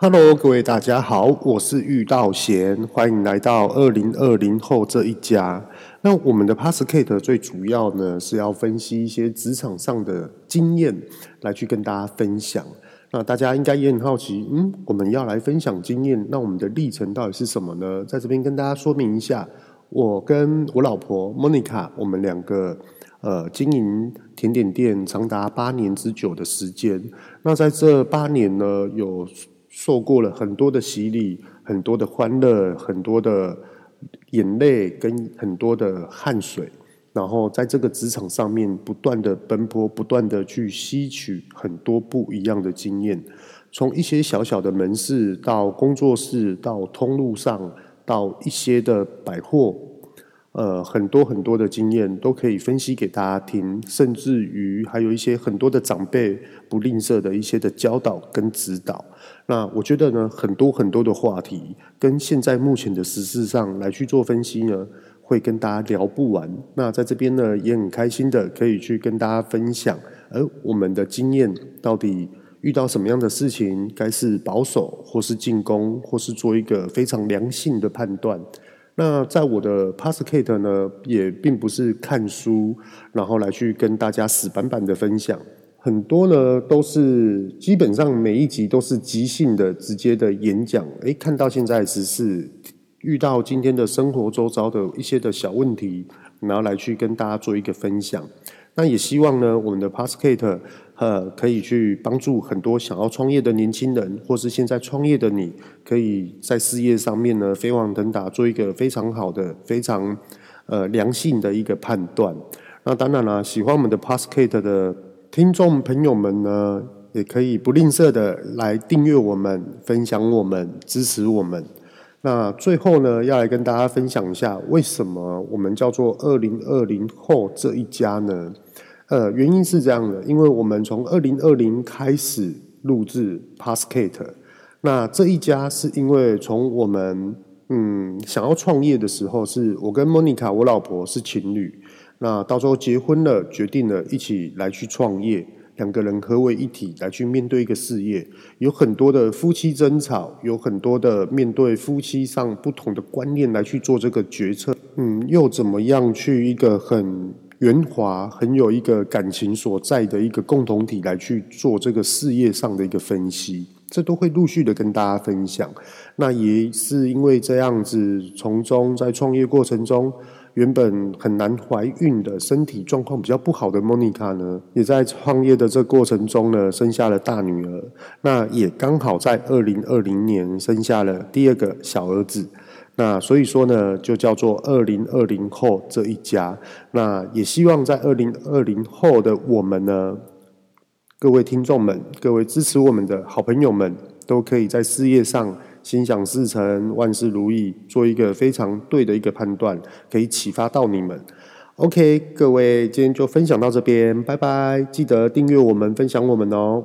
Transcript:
Hello，各位大家好，我是玉道贤，欢迎来到二零二零后这一家。那我们的 Podcast 最主要呢是要分析一些职场上的经验，来去跟大家分享。那大家应该也很好奇，嗯，我们要来分享经验，那我们的历程到底是什么呢？在这边跟大家说明一下，我跟我老婆 Monica，我们两个。呃，经营甜点店长达八年之久的时间。那在这八年呢，有受过了很多的洗礼，很多的欢乐，很多的眼泪，跟很多的汗水。然后在这个职场上面，不断的奔波，不断的去吸取很多不一样的经验。从一些小小的门市，到工作室，到通路上，到一些的百货。呃，很多很多的经验都可以分析给大家听，甚至于还有一些很多的长辈不吝啬的一些的教导跟指导。那我觉得呢，很多很多的话题跟现在目前的时事上来去做分析呢，会跟大家聊不完。那在这边呢，也很开心的可以去跟大家分享，而我们的经验到底遇到什么样的事情，该是保守或是进攻，或是做一个非常良性的判断。那在我的 Passcate 呢，也并不是看书，然后来去跟大家死板板的分享，很多呢都是基本上每一集都是即兴的、直接的演讲。诶，看到现在只是遇到今天的生活周遭的一些的小问题，然后来去跟大家做一个分享。那也希望呢，我们的 Podcast 呃，可以去帮助很多想要创业的年轻人，或是现在创业的你，可以在事业上面呢飞黄腾达，做一个非常好的、非常呃良性的一个判断。那当然了，喜欢我们的 Podcast 的听众朋友们呢，也可以不吝啬的来订阅我们、分享我们、支持我们。那最后呢，要来跟大家分享一下，为什么我们叫做二零二零后这一家呢？呃，原因是这样的，因为我们从二零二零开始录制 Podcast，那这一家是因为从我们嗯想要创业的时候，是我跟 Monica 我老婆是情侣，那到时候结婚了，决定了一起来去创业，两个人合为一体来去面对一个事业，有很多的夫妻争吵，有很多的面对夫妻上不同的观念来去做这个决策，嗯，又怎么样去一个很。圆滑，很有一个感情所在的一个共同体来去做这个事业上的一个分析，这都会陆续的跟大家分享。那也是因为这样子，从中在创业过程中，原本很难怀孕的身体状况比较不好的莫妮卡呢，也在创业的这过程中呢，生下了大女儿。那也刚好在二零二零年生下了第二个小儿子。那所以说呢，就叫做二零二零后这一家。那也希望在二零二零后的我们呢，各位听众们，各位支持我们的好朋友们，都可以在事业上心想事成，万事如意，做一个非常对的一个判断，可以启发到你们。OK，各位，今天就分享到这边，拜拜！记得订阅我们，分享我们哦。